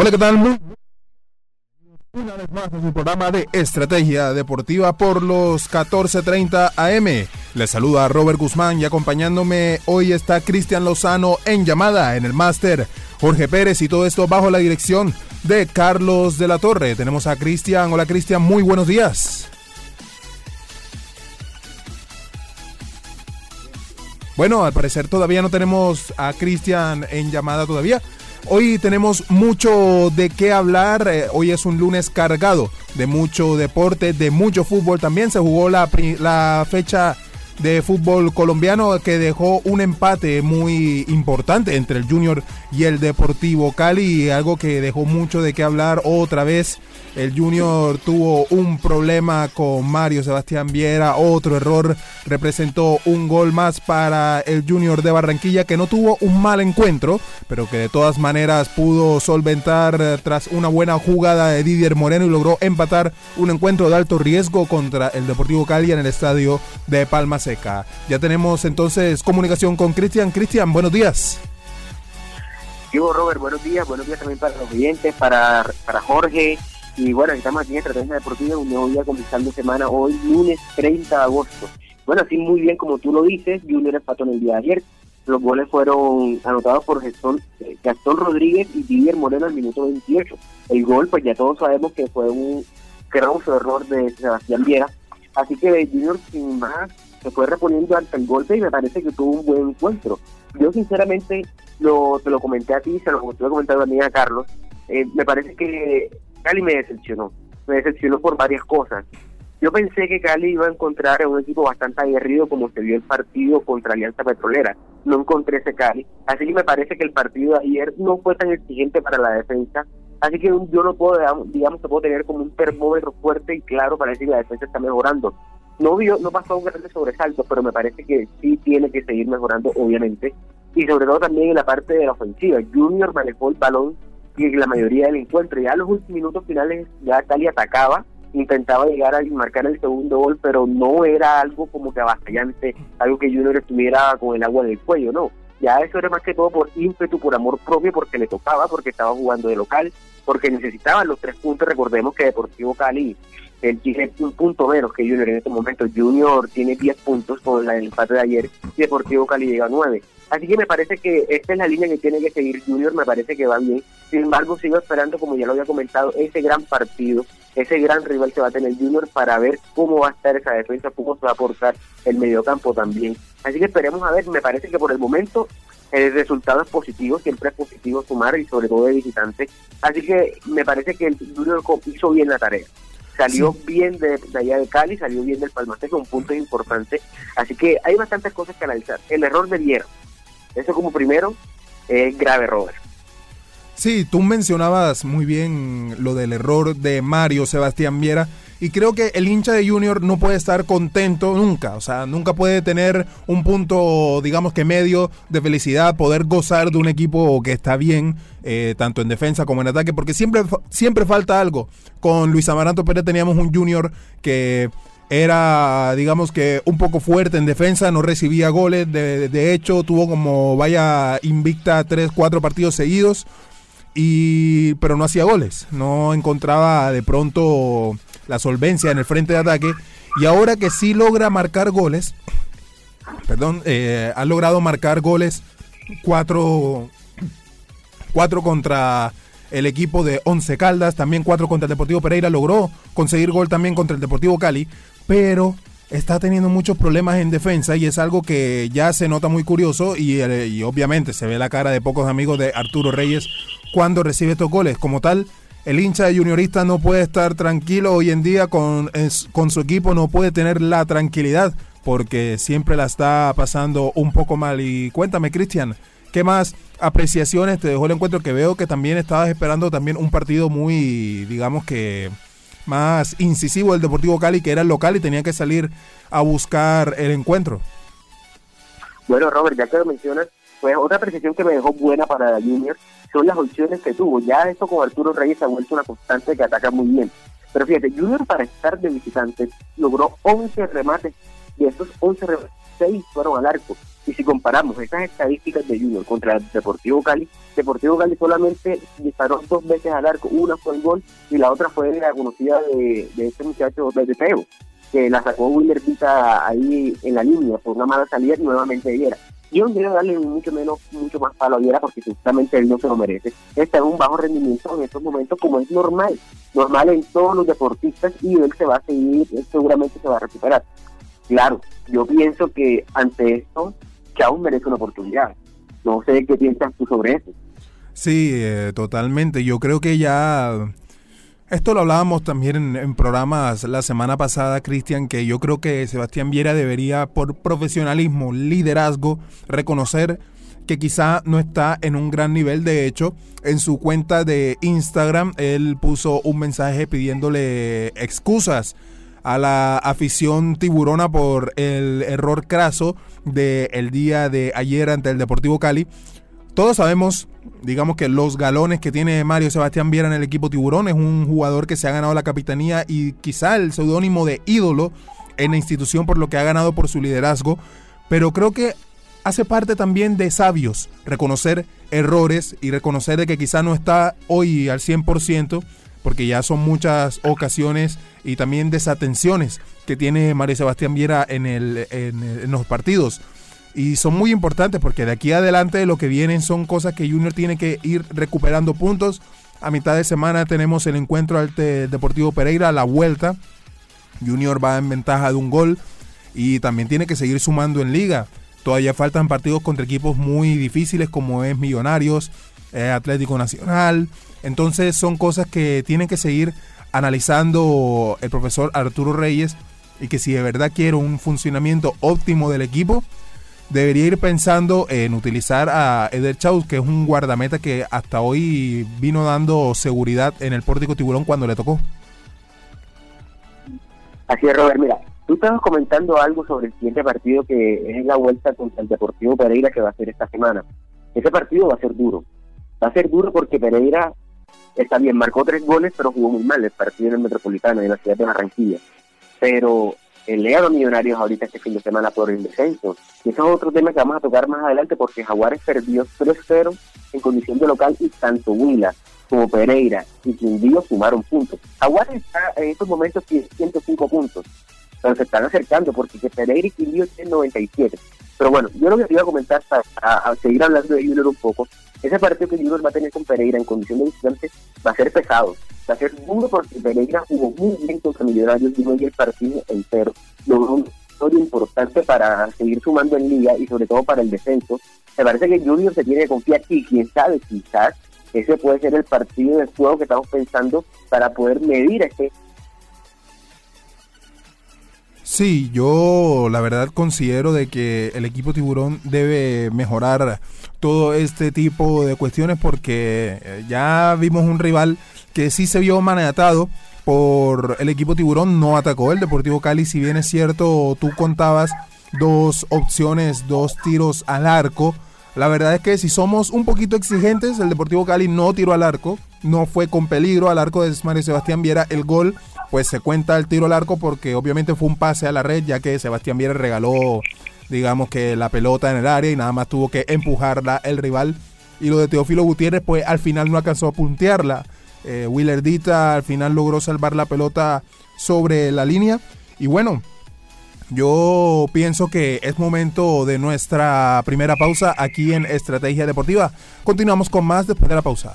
Hola, ¿qué tal? Una vez más en su programa de Estrategia Deportiva por los 14.30 AM. Les saluda Robert Guzmán y acompañándome hoy está Cristian Lozano en llamada en el máster. Jorge Pérez y todo esto bajo la dirección de Carlos de la Torre. Tenemos a Cristian. Hola Cristian, muy buenos días. Bueno, al parecer todavía no tenemos a Cristian en llamada todavía. Hoy tenemos mucho de qué hablar. Eh, hoy es un lunes cargado de mucho deporte, de mucho fútbol. También se jugó la, la fecha de fútbol colombiano que dejó un empate muy importante entre el Junior y el Deportivo Cali, algo que dejó mucho de qué hablar otra vez el Junior tuvo un problema con Mario Sebastián Viera, otro error representó un gol más para el Junior de Barranquilla que no tuvo un mal encuentro, pero que de todas maneras pudo solventar eh, tras una buena jugada de Didier Moreno y logró empatar un encuentro de alto riesgo contra el Deportivo Cali en el estadio de Palma Seca. Ya tenemos entonces comunicación con Cristian. Cristian, buenos días. Diego Robert, buenos días, buenos días también para los oyentes, para, para Jorge, y bueno, estamos aquí en Estrategia Deportiva, un nuevo día comenzando semana, hoy lunes 30 de agosto. Bueno, así muy bien como tú lo dices, Junior empató en el día de ayer. Los goles fueron anotados por Gastón, eh, Gastón Rodríguez y Didier Moreno al minuto 28. El gol, pues ya todos sabemos que fue un gravoso error de Sebastián Viera. Así que Junior sin más se fue reponiendo ante el golpe y me parece que tuvo un buen encuentro. Yo sinceramente lo, te lo comenté a ti, se lo estuve comentando a mí a Carlos. Eh, me parece que Cali me decepcionó. Me decepcionó por varias cosas. Yo pensé que Cali iba a encontrar un equipo bastante aguerrido como se vio el partido contra Alianza Petrolera. No encontré ese Cali. Así que me parece que el partido de ayer no fue tan exigente para la defensa. Así que yo no puedo, digamos, puedo tener como un termómetro fuerte y claro para decir que la defensa está mejorando. No vio, no pasó un grande sobresalto, pero me parece que sí tiene que seguir mejorando, obviamente. Y sobre todo también en la parte de la ofensiva. Junior manejó el balón y la mayoría del encuentro. Ya en los últimos minutos finales ya Cali atacaba, intentaba llegar a marcar el segundo gol, pero no era algo como que avasallante, algo que Junior estuviera con el agua en el cuello, no. Ya eso era más que todo por ímpetu, por amor propio, porque le tocaba, porque estaba jugando de local, porque necesitaba los tres puntos. Recordemos que Deportivo Cali él tiene un punto menos que Junior en este momento. Junior tiene 10 puntos con el empate de ayer y Deportivo Cali llega a 9. Así que me parece que esta es la línea que tiene que seguir Junior, me parece que va bien. Sin embargo, sigo esperando, como ya lo había comentado, ese gran partido, ese gran rival que va a tener Junior para ver cómo va a estar esa defensa, cómo se va a aportar el mediocampo también. Así que esperemos a ver, me parece que por el momento el resultado es positivo, siempre es positivo sumar y sobre todo de visitante. Así que me parece que el Junior hizo bien la tarea salió bien de, allá de Cali, salió bien del Palmateca, un punto importante. Así que hay bastantes cosas que analizar. El error de Viera, eso como primero, es grave, Robert. Sí, tú mencionabas muy bien lo del error de Mario Sebastián Viera. Y creo que el hincha de Junior no puede estar contento nunca. O sea, nunca puede tener un punto, digamos que medio de felicidad, poder gozar de un equipo que está bien, eh, tanto en defensa como en ataque, porque siempre, siempre falta algo. Con Luis Amaranto Pérez teníamos un Junior que era, digamos que, un poco fuerte en defensa, no recibía goles. De, de hecho, tuvo como vaya invicta tres, cuatro partidos seguidos. Y, pero no hacía goles, no encontraba de pronto la solvencia en el frente de ataque. Y ahora que sí logra marcar goles, perdón, eh, ha logrado marcar goles cuatro, cuatro contra el equipo de Once Caldas, también cuatro contra el Deportivo Pereira, logró conseguir gol también contra el Deportivo Cali, pero está teniendo muchos problemas en defensa y es algo que ya se nota muy curioso y, eh, y obviamente se ve la cara de pocos amigos de Arturo Reyes cuando recibe estos goles. Como tal, el hincha de Juniorista no puede estar tranquilo hoy en día con, con su equipo, no puede tener la tranquilidad porque siempre la está pasando un poco mal. Y cuéntame, Cristian, ¿Qué más apreciaciones te dejó el encuentro? Que veo que también estabas esperando también un partido muy, digamos que más incisivo del Deportivo Cali, que era el local y tenía que salir a buscar el encuentro. Bueno, Robert, ya que lo mencionas, pues otra apreciación que me dejó buena para Junior son las opciones que tuvo. Ya esto con Arturo Reyes ha vuelto una constante que ataca muy bien. Pero fíjate, Junior para estar de visitante logró 11 remates y estos 11 remates, 6 fueron al arco. Y si comparamos estas estadísticas de Junior contra el Deportivo Cali, Deportivo Cali solamente disparó dos veces al arco, una fue el gol y la otra fue la conocida de, de este muchacho de Teo, que la sacó Willer Vita ahí en la línea por una mala salida y nuevamente Viera. Yo no quiero darle mucho menos, mucho más palo a Viera porque justamente él no se lo merece. Está en un bajo rendimiento en estos momentos como es normal, normal en todos los deportistas y él se va a seguir, seguramente se va a recuperar. Claro, yo pienso que ante esto, Chau merece una oportunidad. No sé qué piensas tú sobre eso. Sí, eh, totalmente. Yo creo que ya... Esto lo hablábamos también en, programas la semana pasada, Cristian, que yo creo que Sebastián Viera debería, por profesionalismo, liderazgo, reconocer que quizá no está en un gran nivel. De hecho, en su cuenta de Instagram, él puso un mensaje pidiéndole excusas a la afición tiburona por el error craso del día de ayer ante el Deportivo Cali. Todos sabemos digamos que los galones que tiene Mario Sebastián Viera en el equipo Tiburón. Es un jugador que se ha ganado la capitanía y quizá el seudónimo de ídolo en la institución por lo que ha ganado por su liderazgo. Pero creo que hace parte también de sabios reconocer errores y reconocer de que quizá no está hoy al 100%, porque ya son muchas ocasiones y también desatenciones que tiene Mario Sebastián Viera en, los partidos y son muy importantes porque de aquí adelante lo que vienen son cosas que Junior tiene que ir recuperando puntos. A mitad de semana tenemos el encuentro ante Deportivo Pereira, la vuelta. Junior va en ventaja de un gol y también tiene que seguir sumando en liga. Todavía faltan partidos contra equipos muy difíciles como es Millonarios, eh, Atlético Nacional. Entonces son cosas que tienen que seguir analizando el profesor Arturo Reyes y que si de verdad quiere un funcionamiento óptimo del equipo, debería ir pensando en utilizar a Eder Chaus, que es un guardameta que hasta hoy vino dando seguridad en el pórtico tiburón cuando le tocó. Así es, Robert. Mira, tú estabas comentando algo sobre el siguiente partido que es la vuelta contra el Deportivo Pereira que va a ser esta semana. Ese partido va a ser duro. Va a ser duro porque Pereira está bien, marcó tres goles, pero jugó muy mal el partido en el Metropolitano, en la ciudad de Barranquilla. Pero el Leado Millonarios ahorita este fin de semana por el descenso. Y eso es otro tema que vamos a tocar más adelante porque Jaguares perdió 3-0 en condición de local y tanto Huila como Pereira y Quindío sumaron puntos. Jaguares está en estos momentos tiene 105 puntos, pero se están acercando porque Pereira y Quindío tienen 97. Pero bueno, yo lo que iba a comentar para a, seguir hablando de Junior un poco, ese partido que Junior va a tener con Pereira en condición de visitante va a ser pesado va a ser duro porque Pereira jugó muy bien contra Millonarios y el partido entero. Logró un historia importante para seguir sumando en liga y sobre todo para el descenso. Me parece que Junior se tiene que confiar y quién sabe, quizás ese puede ser el partido de juego que estamos pensando para poder medir este Sí, yo la verdad considero de que el equipo tiburón debe mejorar todo este tipo de cuestiones porque eh, ya vimos un rival que sí se vio manatado por el equipo tiburón, no atacó el Deportivo Cali, si bien es cierto, tú contabas dos opciones, dos tiros al arco. La verdad es que si somos un poquito exigentes, el Deportivo Cali no tiró al arco, no fue con peligro al arco de Mario Sebastián Viera. El gol pues se cuenta el tiro al arco porque obviamente fue un pase a la red, ya que Sebastián Viera regaló, digamos que la pelota en el área y nada más tuvo que empujarla el rival. Y lo de Teófilo Gutiérrez, pues al final no alcanzó a puntearla. Eh, Willerdita al final logró salvar la pelota sobre la línea. Y bueno, yo pienso que es momento de nuestra primera pausa aquí en Estrategia Deportiva. Continuamos con más después de la pausa.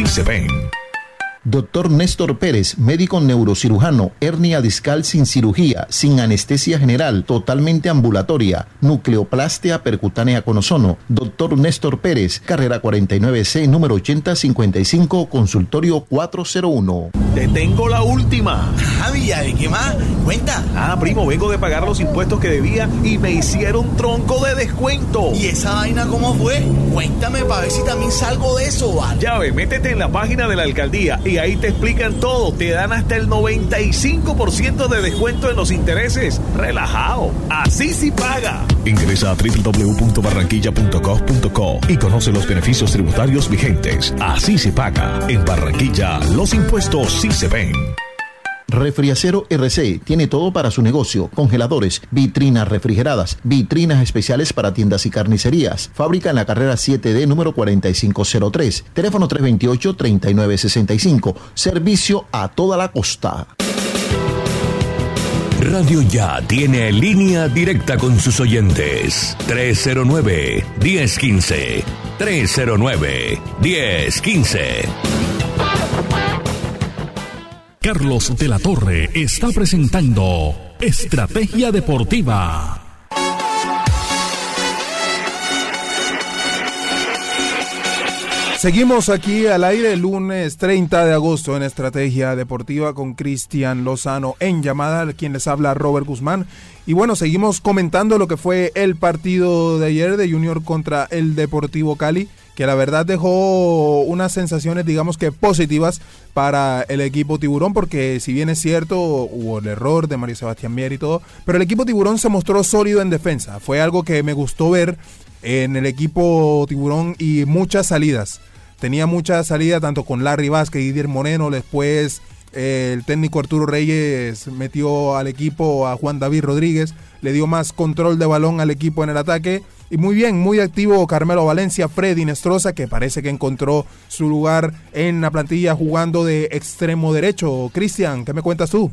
sí se ven. Doctor Néstor Pérez, médico neurocirujano, hernia discal sin cirugía, sin anestesia general, totalmente ambulatoria, nucleoplastia percutánea con ozono. Doctor Néstor Pérez, carrera 49C, número 8055, consultorio 401. Te tengo la última. Javi, ¿de qué más? Cuenta. Ah, primo, vengo de pagar los impuestos que debía y me hicieron tronco de descuento. ¿Y esa vaina cómo fue? Cuéntame para ver si también salgo de eso, ¿vale? Ya ve, métete en la página de la alcaldía y ahí te explican todo. Te dan hasta el 95% de descuento en los intereses. Relajado. Así sí paga. Ingresa a www.barranquilla.gov.co y conoce los beneficios tributarios vigentes. Así se paga. En Barranquilla, los impuestos sí se ven. Refriacero RC tiene todo para su negocio: congeladores, vitrinas refrigeradas, vitrinas especiales para tiendas y carnicerías. Fábrica en la carrera 7D número 4503. Teléfono 328-3965. Servicio a toda la costa. Radio Ya tiene línea directa con sus oyentes. 309-1015. 309-1015. Carlos de la Torre está presentando Estrategia Deportiva. Seguimos aquí al aire lunes 30 de agosto en Estrategia Deportiva con Cristian Lozano en llamada, quien les habla Robert Guzmán. Y bueno, seguimos comentando lo que fue el partido de ayer de Junior contra el Deportivo Cali, que la verdad dejó unas sensaciones, digamos que positivas para el equipo Tiburón, porque si bien es cierto, hubo el error de Mario Sebastián Mier y todo, pero el equipo Tiburón se mostró sólido en defensa. Fue algo que me gustó ver en el equipo Tiburón y muchas salidas tenía mucha salida tanto con Larry Vázquez Didier Moreno, después el técnico Arturo Reyes metió al equipo a Juan David Rodríguez, le dio más control de balón al equipo en el ataque. Y muy bien, muy activo Carmelo Valencia, Freddy Nestroza, que parece que encontró su lugar en la plantilla jugando de extremo derecho. Cristian, ¿qué me cuentas tú?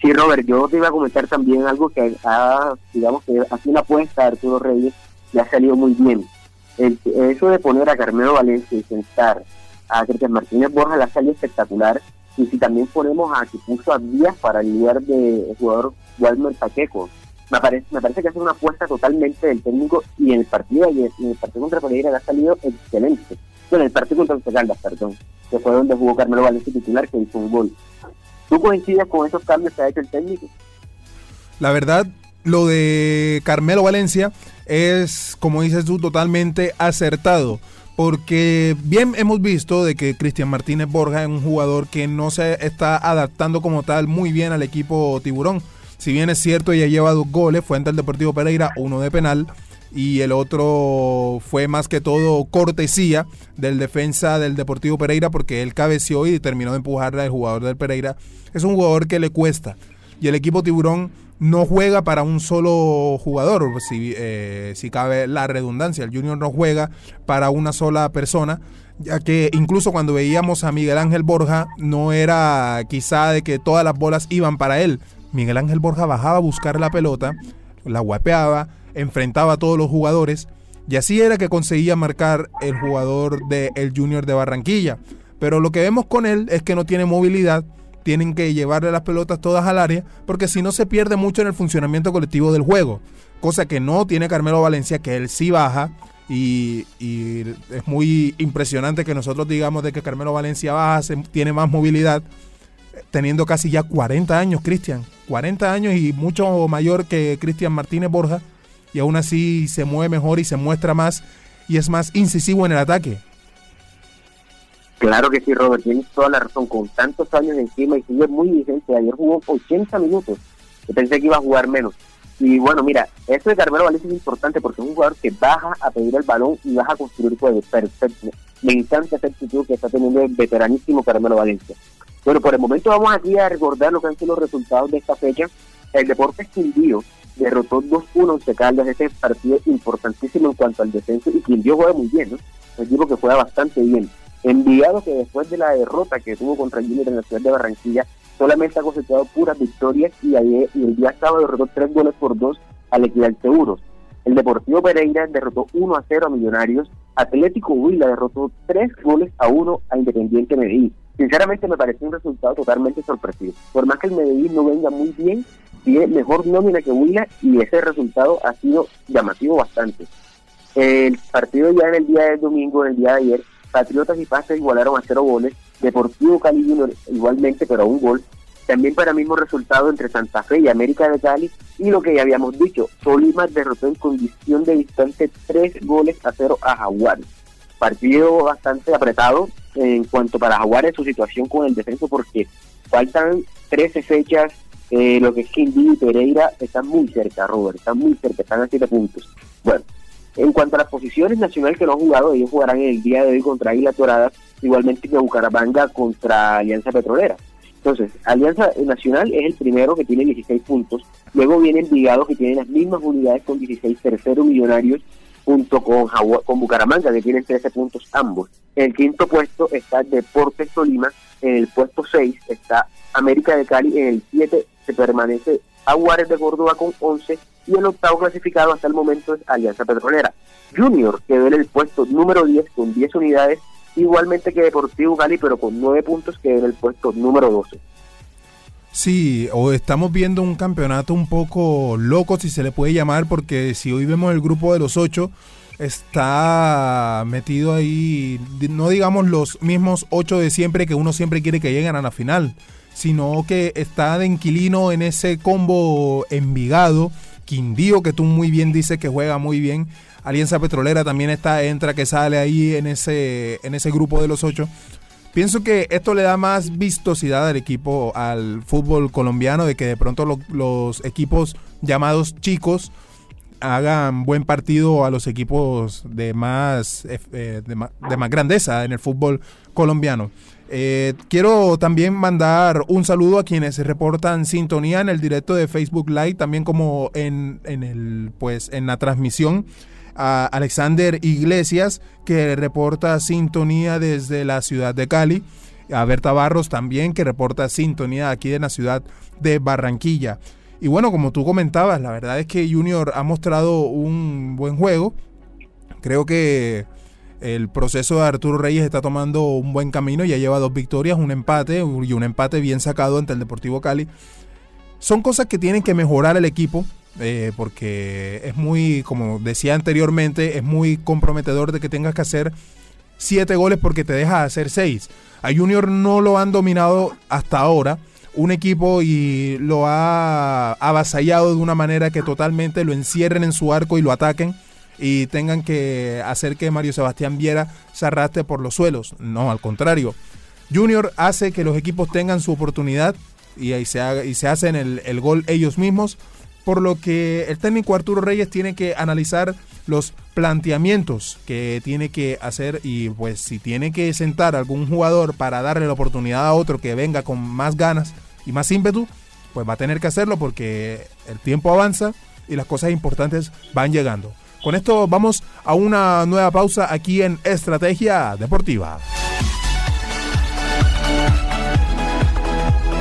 Sí, Robert, yo te iba a comentar también algo que ha, digamos que hace una apuesta a Arturo Reyes le ha salido muy bien eso de poner a Carmelo Valencia y sentar a Cristian Martínez Borja la salió espectacular. Y si también ponemos a que puso a Díaz para el lugar del jugador Walmer Pacheco, me parece, me parece que es una apuesta totalmente del técnico y en el partido y en el partido contra Pereira ha salido excelente. Bueno, el partido contra Caldas, perdón, que fue donde jugó Carmelo Valencia titular que hizo un gol. ¿Tú coincides con esos cambios que ha hecho el técnico? La verdad, lo de Carmelo Valencia es, como dices tú, totalmente acertado. Porque bien hemos visto de que Cristian Martínez Borja es un jugador que no se está adaptando como tal muy bien al equipo tiburón. Si bien es cierto, ya lleva dos goles, fue ante el Deportivo Pereira, uno de penal, y el otro fue más que todo cortesía del defensa del Deportivo Pereira porque él cabeció y terminó de empujarle al jugador del Pereira. Es un jugador que le cuesta. Y el equipo tiburón no juega para un solo jugador, si, eh, si cabe la redundancia. El Junior no juega para una sola persona, ya que incluso cuando veíamos a Miguel Ángel Borja, no era quizá de que todas las bolas iban para él. Miguel Ángel Borja bajaba a buscar la pelota, la guapeaba, enfrentaba a todos los jugadores, y así era que conseguía marcar el jugador del Junior de Barranquilla. Pero lo que vemos con él es que no tiene movilidad tienen que llevarle las pelotas todas al área, porque si no se pierde mucho en el funcionamiento colectivo del juego. Cosa que no tiene Carmelo Valencia, que él sí baja. Y, es muy impresionante que nosotros digamos de que Carmelo Valencia baja, tiene más movilidad, teniendo casi ya 40 años, Cristian. 40 años y mucho mayor que Cristian Martínez Borja. Y aún así se mueve mejor y se muestra más y es más incisivo en el ataque. Claro que sí, Robert, tienes toda la razón. Con tantos años encima y sigue muy vigente. Ayer jugó 80 minutos. Yo pensé que iba a jugar menos. Y bueno, mira, eso de Carmelo Valencia es importante porque es un jugador que baja a pedir el balón y baja a construir juego. Perfecto. Me encanta esa actitud que está teniendo el veteranísimo Carmelo Valencia. Bueno, por el momento vamos aquí a recordar lo que han sido los resultados de esta fecha. El Deportes Quindío derrotó 2-1 en Caldas, ese partido importantísimo en cuanto al descenso, y Quindío juega muy bien, ¿no? Un equipo que juega bastante bien. Enviado que después de la derrota que tuvo contra Junior en la ciudad de Barranquilla, solamente ha cosechado puras victorias y, ayer, y el día sábado derrotó tres goles por dos al Equidad Seguros. El Deportivo Pereira derrotó 1 a 0 a Millonarios. Atlético Huila derrotó 3 goles a 1 a Independiente Medellín. Sinceramente me parece un resultado totalmente sorpresivo. Por más que el Medellín no venga muy bien, tiene mejor nómina que Huila y ese resultado ha sido llamativo bastante. El partido ya en el día del domingo, en el día de ayer, Patriotas y Paz igualaron a 0 goles. Deportivo Cali Junior igualmente, pero a un gol también para mismo resultado entre Santa Fe y América de Cali y lo que ya habíamos dicho, Tolima derrotó en condición de distante tres goles a cero a Jaguares. Partido bastante apretado en cuanto para Jaguares su situación con el descenso porque faltan 13 fechas, eh, lo que es Quindío y Pereira están muy cerca, Robert, están muy cerca, están a 7 puntos. Bueno, en cuanto a las posiciones nacionales que no han jugado, ellos jugarán el día de hoy contra Águila Dorada, igualmente que Bucaramanga contra Alianza Petrolera. Entonces, Alianza Nacional es el primero que tiene 16 puntos. Luego viene Envigado que tiene las mismas unidades con 16, tercero Millonarios junto con, con Bucaramanga que tienen 13 puntos ambos. En el quinto puesto está Deportes Tolima, en el puesto 6 está América de Cali, en el 7 se permanece Aguares de Córdoba con 11 y el octavo clasificado hasta el momento es Alianza Petrolera. Junior quedó en el puesto número 10 con 10 unidades igualmente que Deportivo Cali, pero con nueve puntos que en el puesto número 12. Sí, o estamos viendo un campeonato un poco loco, si se le puede llamar, porque si hoy vemos el grupo de los ocho, está metido ahí, no digamos los mismos ocho de siempre que uno siempre quiere que lleguen a la final, sino que está de inquilino en ese combo Envigado, Quindío, que tú muy bien dices que juega muy bien, Alianza Petrolera también está, entra, que sale ahí en ese, en ese grupo de los ocho. Pienso que esto le da más vistosidad al equipo, al fútbol colombiano, de que de pronto los equipos llamados chicos hagan buen partido a los equipos de más, eh, de, más grandeza en el fútbol colombiano. Eh, quiero también mandar un saludo a quienes reportan sintonía en el directo de Facebook Live, también como en, en el, pues, en la transmisión a Alexander Iglesias, que reporta sintonía desde la ciudad de Cali. A Berta Barros también, que reporta sintonía aquí en la ciudad de Barranquilla. Y bueno, como tú comentabas, la verdad es que Junior ha mostrado un buen juego. Creo que el proceso de Arturo Reyes está tomando un buen camino. Ya lleva dos victorias, un empate y un empate bien sacado ante el Deportivo Cali. Son cosas que tienen que mejorar el equipo. Eh, porque es muy, como decía anteriormente, es muy comprometedor de que tengas que hacer siete goles porque te deja hacer seis. A Junior no lo han dominado hasta ahora un equipo y lo ha avasallado de una manera que totalmente lo encierren en su arco y lo ataquen y tengan que hacer que Mario Sebastián Viera se arrastre por los suelos. No, al contrario. Junior hace que los equipos tengan su oportunidad y, se, haga, y se hacen el, el gol ellos mismos por lo que el técnico Arturo Reyes tiene que analizar los planteamientos que tiene que hacer y pues si tiene que sentar a algún jugador para darle la oportunidad a otro que venga con más ganas y más ímpetu, pues va a tener que hacerlo porque el tiempo avanza y las cosas importantes van llegando. Con esto vamos a una nueva pausa aquí en Estrategia Deportiva.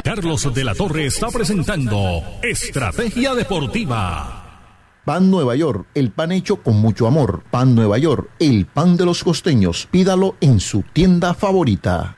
Carlos de la Torre está presentando Estrategia Deportiva. Pan Nueva York, el pan hecho con mucho amor. Pan Nueva York, el pan de los costeños. Pídalo en su tienda favorita.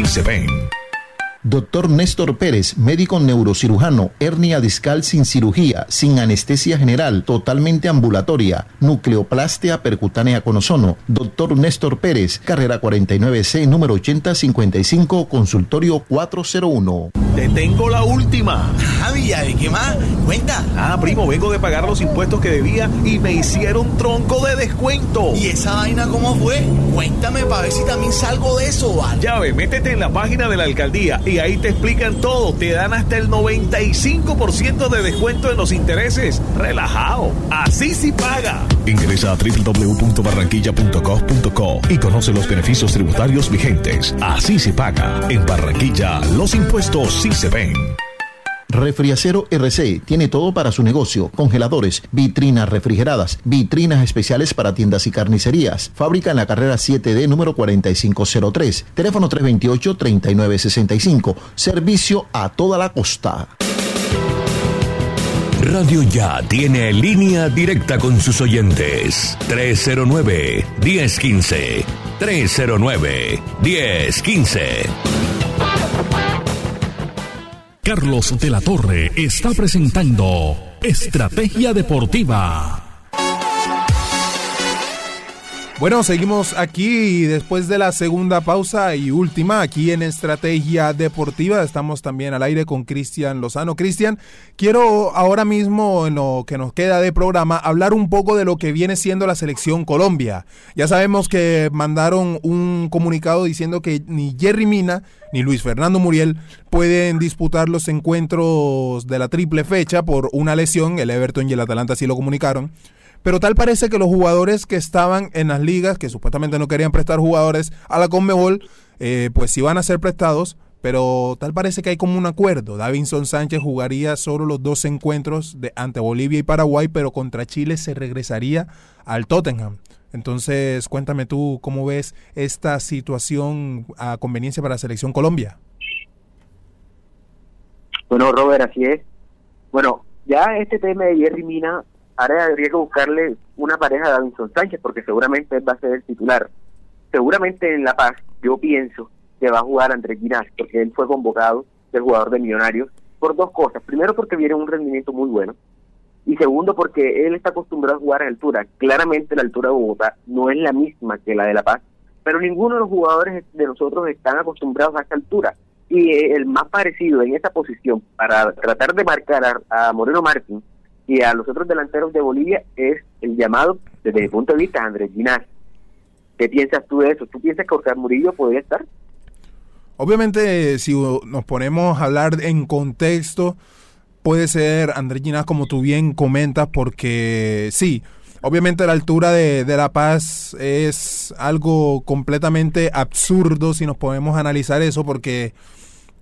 sí se ven. Doctor Néstor Pérez, médico neurocirujano, hernia discal sin cirugía, sin anestesia general, totalmente ambulatoria, nucleoplastia percutánea con ozono. Doctor Néstor Pérez, carrera 49C, número 8055, consultorio 401. Te tengo la última. Javi, ¿de qué más? Cuenta. Ah, primo, vengo de pagar los impuestos que debía y me hicieron tronco de descuento. ¿Y esa vaina cómo fue? Cuéntame para ver si también salgo de eso, ¿vale? Ya ve, métete en la página de la alcaldía y ahí te explican todo. Te dan hasta el 95% de descuento en los intereses. Relajado. Así sí paga. Ingresa a www.barranquilla.gov.co y conoce los beneficios tributarios vigentes. Así se paga. En Barranquilla, los impuestos sí se ven. Refriacero RC tiene todo para su negocio: congeladores, vitrinas refrigeradas, vitrinas especiales para tiendas y carnicerías. Fábrica en la carrera 7D número 4503. Teléfono 328-3965. Servicio a toda la costa. Radio Ya tiene línea directa con sus oyentes. 309-1015. 309-1015. Carlos de la Torre está presentando Estrategia Deportiva. Bueno, seguimos aquí después de la segunda pausa y última aquí en Estrategia Deportiva. Estamos también al aire con Cristian Lozano. Cristian, quiero ahora mismo en lo que nos queda de programa hablar un poco de lo que viene siendo la selección Colombia. Ya sabemos que mandaron un comunicado diciendo que ni Jerry Mina ni Luis Fernando Muriel pueden disputar los encuentros de la triple fecha por una lesión. El Everton y el Atalanta sí lo comunicaron. Pero tal parece que los jugadores que estaban en las ligas, que supuestamente no querían prestar jugadores a la Conmebol, eh, pues van a ser prestados, pero tal parece que hay como un acuerdo. Davinson Sánchez jugaría solo los dos encuentros de, ante Bolivia y Paraguay, pero contra Chile se regresaría al Tottenham. Entonces, cuéntame tú cómo ves esta situación a conveniencia para la selección Colombia. Bueno, Robert, así es. Bueno, ya este tema de Jerry Mina ahora habría que buscarle una pareja a Davinson Sánchez, porque seguramente él va a ser el titular. Seguramente en La Paz, yo pienso que va a jugar Andrés Ginás, porque él fue convocado del jugador de Millonarios, por dos cosas. Primero, porque viene un rendimiento muy bueno. Y segundo, porque él está acostumbrado a jugar a altura. Claramente la altura de Bogotá no es la misma que la de La Paz, pero ninguno de los jugadores de nosotros están acostumbrados a esa altura. Y el más parecido en esa posición para tratar de marcar a Moreno Martín y a los otros delanteros de Bolivia es el llamado, desde mi punto de vista, Andrés Ginás. ¿Qué piensas tú de eso? ¿Tú piensas que Oscar Murillo podría estar? Obviamente, si nos ponemos a hablar en contexto, puede ser Andrés Ginás, como tú bien comentas, porque sí, obviamente la altura de, de, La Paz es algo completamente absurdo si nos podemos analizar eso, porque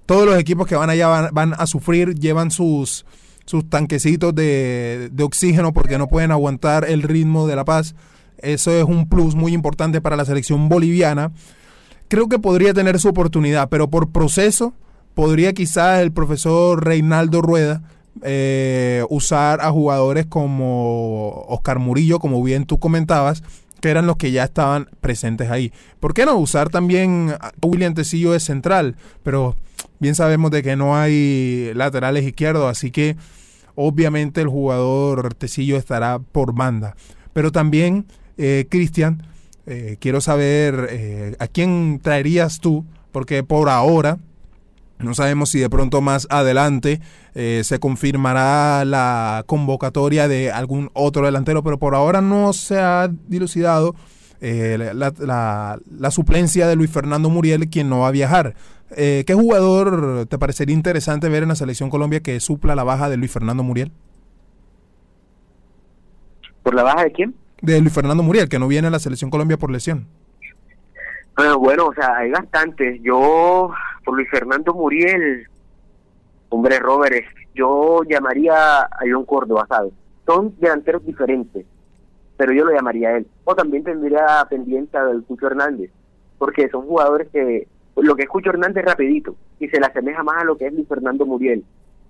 todos los equipos que van allá van, van a sufrir, llevan sus sus tanquecitos de, de, oxígeno porque no pueden aguantar el ritmo de La Paz. Eso es un plus muy importante para la selección boliviana. Creo que podría tener su oportunidad, pero por proceso podría quizás el profesor Reinaldo Rueda eh, usar a jugadores como Oscar Murillo, como bien tú comentabas, que eran los que ya estaban presentes ahí. ¿Por qué no usar también a William Tecillo de central? Pero bien sabemos de que no hay laterales izquierdos, así que obviamente el jugador Tecillo estará por banda. Pero también, eh, Cristian, eh, quiero saber eh, a quién traerías tú, porque por ahora no sabemos si de pronto más adelante eh, se confirmará la convocatoria de algún otro delantero, pero por ahora no se ha dilucidado eh, la, la, la, suplencia de Luis Fernando Muriel, quien no va a viajar. Eh, ¿Qué jugador te parecería interesante ver en la selección Colombia que supla la baja de Luis Fernando Muriel? ¿Por la baja de quién? De Luis Fernando Muriel, que no viene a la selección Colombia por lesión. Bueno, bueno, o sea, hay bastantes. Yo, por Luis Fernando Muriel, hombre, Robert, yo llamaría a John Córdoba, ¿sabes? Son delanteros diferentes, pero yo lo llamaría a él. O también tendría pendiente al Cucho Hernández, porque son jugadores que lo que es Cucho Hernández rapidito y se le asemeja más a lo que es Luis Fernando Muriel.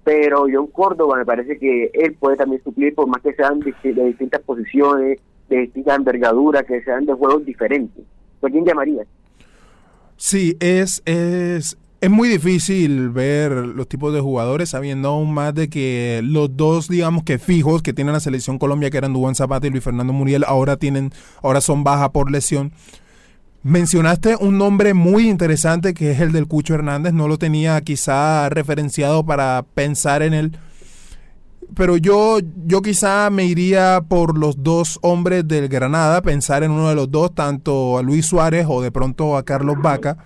Pero John Córdoba me parece que él puede también suplir, por más que sean de, distintas posiciones, de distintas envergaduras, que sean de juegos diferentes. ¿Por quién llamarías? Sí, es, es Es muy difícil ver los tipos de jugadores, sabiendo aún más de que los dos, digamos que fijos que tiene la selección Colombia, que eran Dubán Zapata y Luis Fernando Muriel, ahora tienen, ahora son baja por lesión. Mencionaste un nombre muy interesante que es el del Cucho Hernández. No lo tenía quizá referenciado para pensar en él. Pero yo, yo quizá me iría por los dos hombres del Granada, pensar en uno de los dos, tanto a Luis Suárez o de pronto a Carlos Vaca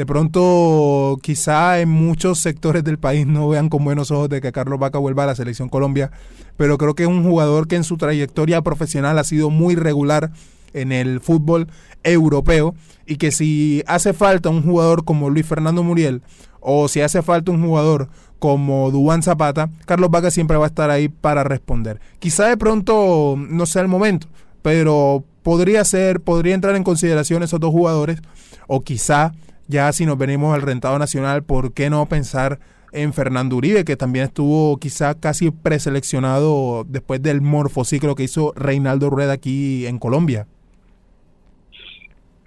de pronto quizá en muchos sectores del país no vean con buenos ojos de que Carlos Vaca vuelva a la selección Colombia, pero creo que es un jugador que en su trayectoria profesional ha sido muy regular en el fútbol europeo y que si hace falta un jugador como Luis Fernando Muriel o si hace falta un jugador como Dubán Zapata, Carlos Vaca siempre va a estar ahí para responder. Quizá de pronto no sea el momento, pero podría ser, podría entrar en consideración esos dos jugadores o quizá ya si nos venimos al rentado nacional, ¿por qué no pensar en Fernando Uribe, que también estuvo quizá casi preseleccionado después del morfociclo que hizo Reinaldo Rueda aquí en Colombia?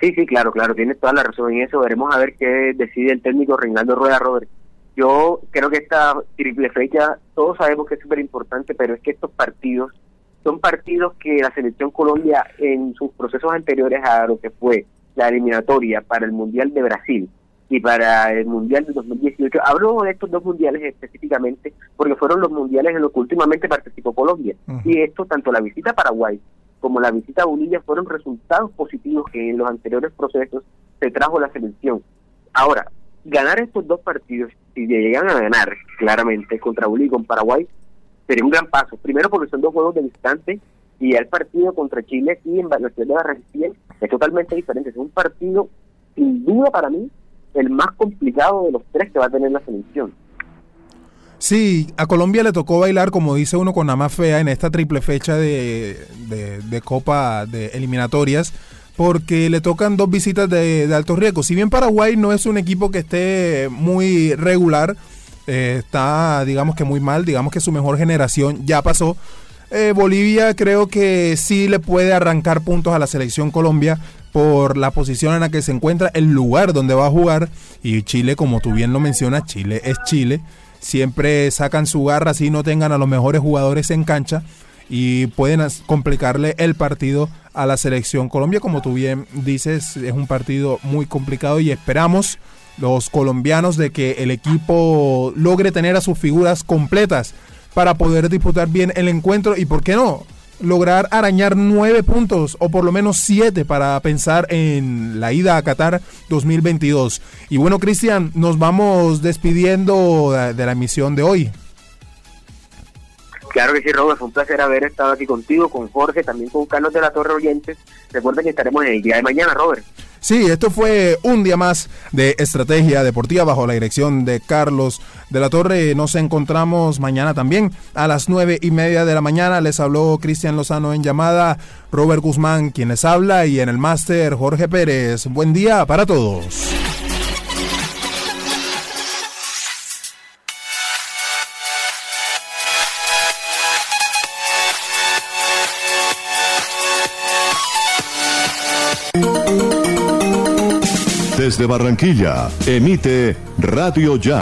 Sí, sí, claro, claro, tienes toda la razón en eso. Veremos a ver qué decide el técnico Reinaldo Rueda, Robert. Yo creo que esta triple fecha, todos sabemos que es súper importante, pero es que estos partidos son partidos que la selección Colombia en sus procesos anteriores a lo que fue la eliminatoria para el Mundial de Brasil y para el Mundial de 2018. Hablo de estos dos mundiales específicamente porque fueron los mundiales en los que últimamente participó Colombia. Y esto, tanto la visita a Paraguay como la visita a Bolivia, fueron resultados positivos que en los anteriores procesos se trajo la selección. Ahora, ganar estos dos partidos, si llegan a ganar claramente contra Bolivia y con Paraguay, sería un gran paso. Primero porque son dos juegos de distante y el partido contra Chile aquí en la ciudad de Barranquilla es totalmente diferente. Es un partido, sin duda para mí, el más complicado de los tres que va a tener la selección. Sí, a Colombia le tocó bailar, como dice uno, con la más fea en esta triple fecha de, de, Copa de eliminatorias, porque le tocan dos visitas de, alto riesgo. Si bien Paraguay no es un equipo que esté muy regular, eh, está, digamos que muy mal, digamos que su mejor generación ya pasó, eh, Bolivia creo que sí le puede arrancar puntos a la selección Colombia por la posición en la que se encuentra, el lugar donde va a jugar. Y Chile, como tú bien lo mencionas, Chile es Chile. Siempre sacan su garra si no tengan a los mejores jugadores en cancha y pueden complicarle el partido a la selección Colombia. Como tú bien dices, es un partido muy complicado y esperamos los colombianos de que el equipo logre tener a sus figuras completas para poder disputar bien el encuentro y, ¿por qué no? Lograr arañar nueve puntos o por lo menos siete para pensar en la ida a Qatar 2022. Y bueno, Cristian, nos vamos despidiendo de la emisión de hoy. Claro que sí, Robert, fue un placer haber estado aquí contigo, con Jorge, también con Carlos de la Torre Oyentes. Recuerden que estaremos en el día de mañana, Robert. Sí, esto fue un día más de Estrategia Deportiva bajo la dirección de Carlos de la Torre. Nos encontramos mañana también a las nueve y media de la mañana. Les habló Cristian Lozano en llamada, Robert Guzmán quien les habla y en el máster Jorge Pérez. Buen día para todos. Desde Barranquilla, emite Radio Ya.